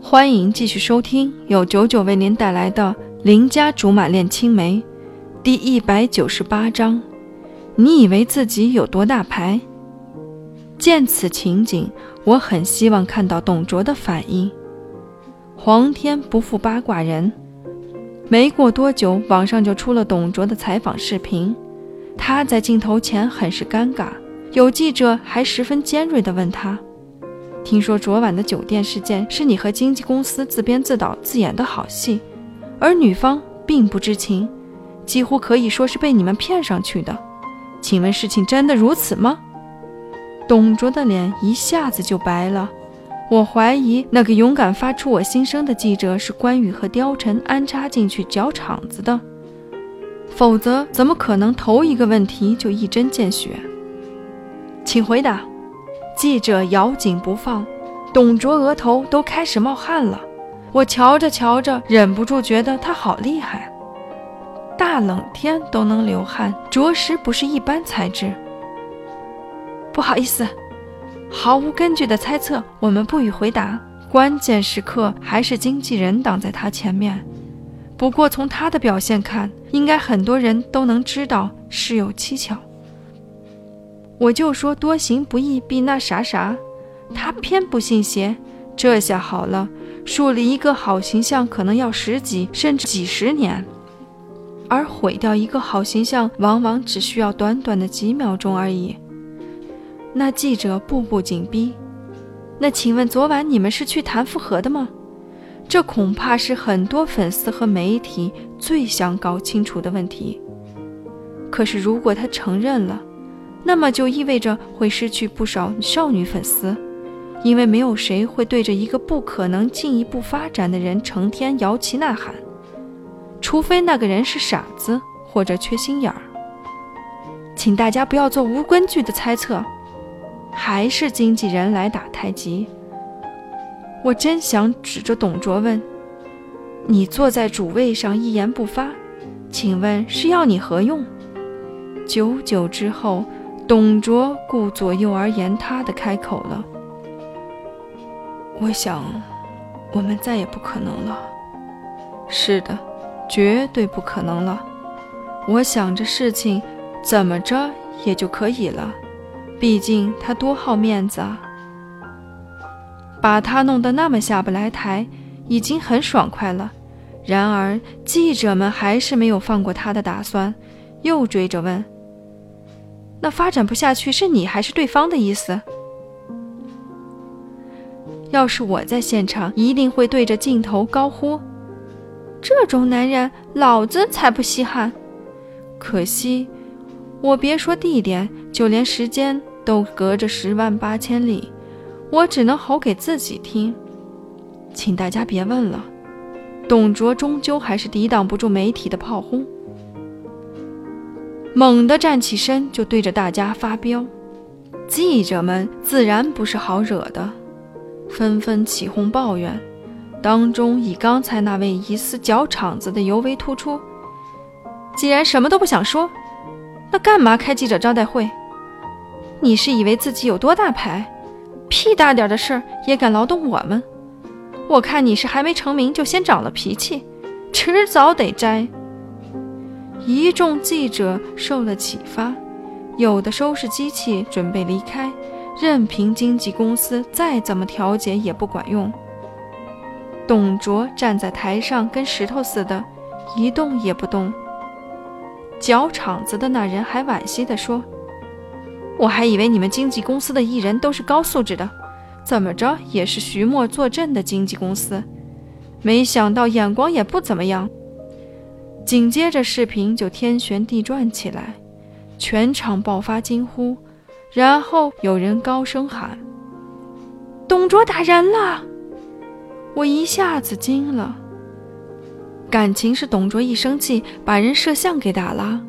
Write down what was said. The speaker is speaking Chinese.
欢迎继续收听由九九为您带来的《邻家竹马恋青梅》第一百九十八章。你以为自己有多大牌？见此情景，我很希望看到董卓的反应。皇天不负八卦人，没过多久，网上就出了董卓的采访视频。他在镜头前很是尴尬，有记者还十分尖锐地问他。听说昨晚的酒店事件是你和经纪公司自编自导自演的好戏，而女方并不知情，几乎可以说是被你们骗上去的。请问事情真的如此吗？董卓的脸一下子就白了。我怀疑那个勇敢发出我心声的记者是关羽和貂蝉安插进去搅场子的，否则怎么可能头一个问题就一针见血？请回答。记者咬紧不放，董卓额头都开始冒汗了。我瞧着瞧着，忍不住觉得他好厉害，大冷天都能流汗，着实不是一般才智。不好意思，毫无根据的猜测，我们不予回答。关键时刻还是经纪人挡在他前面。不过从他的表现看，应该很多人都能知道事有蹊跷。我就说多行不义必那啥啥，他偏不信邪。这下好了，树立一个好形象可能要十几甚至几十年，而毁掉一个好形象往往只需要短短的几秒钟而已。那记者步步紧逼。那请问昨晚你们是去谈复合的吗？这恐怕是很多粉丝和媒体最想搞清楚的问题。可是如果他承认了，那么就意味着会失去不少少女粉丝，因为没有谁会对着一个不可能进一步发展的人成天摇旗呐喊，除非那个人是傻子或者缺心眼儿。请大家不要做无根据的猜测，还是经纪人来打太极。我真想指着董卓问：“你坐在主位上一言不发，请问是要你何用？”久久之后。董卓顾左右而言他的开口了：“我想，我们再也不可能了。是的，绝对不可能了。我想这事情怎么着也就可以了，毕竟他多好面子啊。把他弄得那么下不来台，已经很爽快了。然而记者们还是没有放过他的打算，又追着问。”那发展不下去是你还是对方的意思？要是我在现场，一定会对着镜头高呼：“这种男人，老子才不稀罕！”可惜，我别说地点，就连时间都隔着十万八千里，我只能吼给自己听。请大家别问了，董卓终究还是抵挡不住媒体的炮轰。猛地站起身，就对着大家发飙。记者们自然不是好惹的，纷纷起哄抱怨。当中以刚才那位疑似搅场子的尤为突出。既然什么都不想说，那干嘛开记者招待会？你是以为自己有多大牌？屁大点的事儿也敢劳动我们？我看你是还没成名就先长了脾气，迟早得摘。一众记者受了启发，有的收拾机器准备离开，任凭经纪公司再怎么调解也不管用。董卓站在台上跟石头似的，一动也不动。搅场子的那人还惋惜地说：“我还以为你们经纪公司的艺人都是高素质的，怎么着也是徐墨坐镇的经纪公司，没想到眼光也不怎么样。”紧接着，视频就天旋地转起来，全场爆发惊呼，然后有人高声喊：“董卓打人了！”我一下子惊了，感情是董卓一生气把人摄像给打了。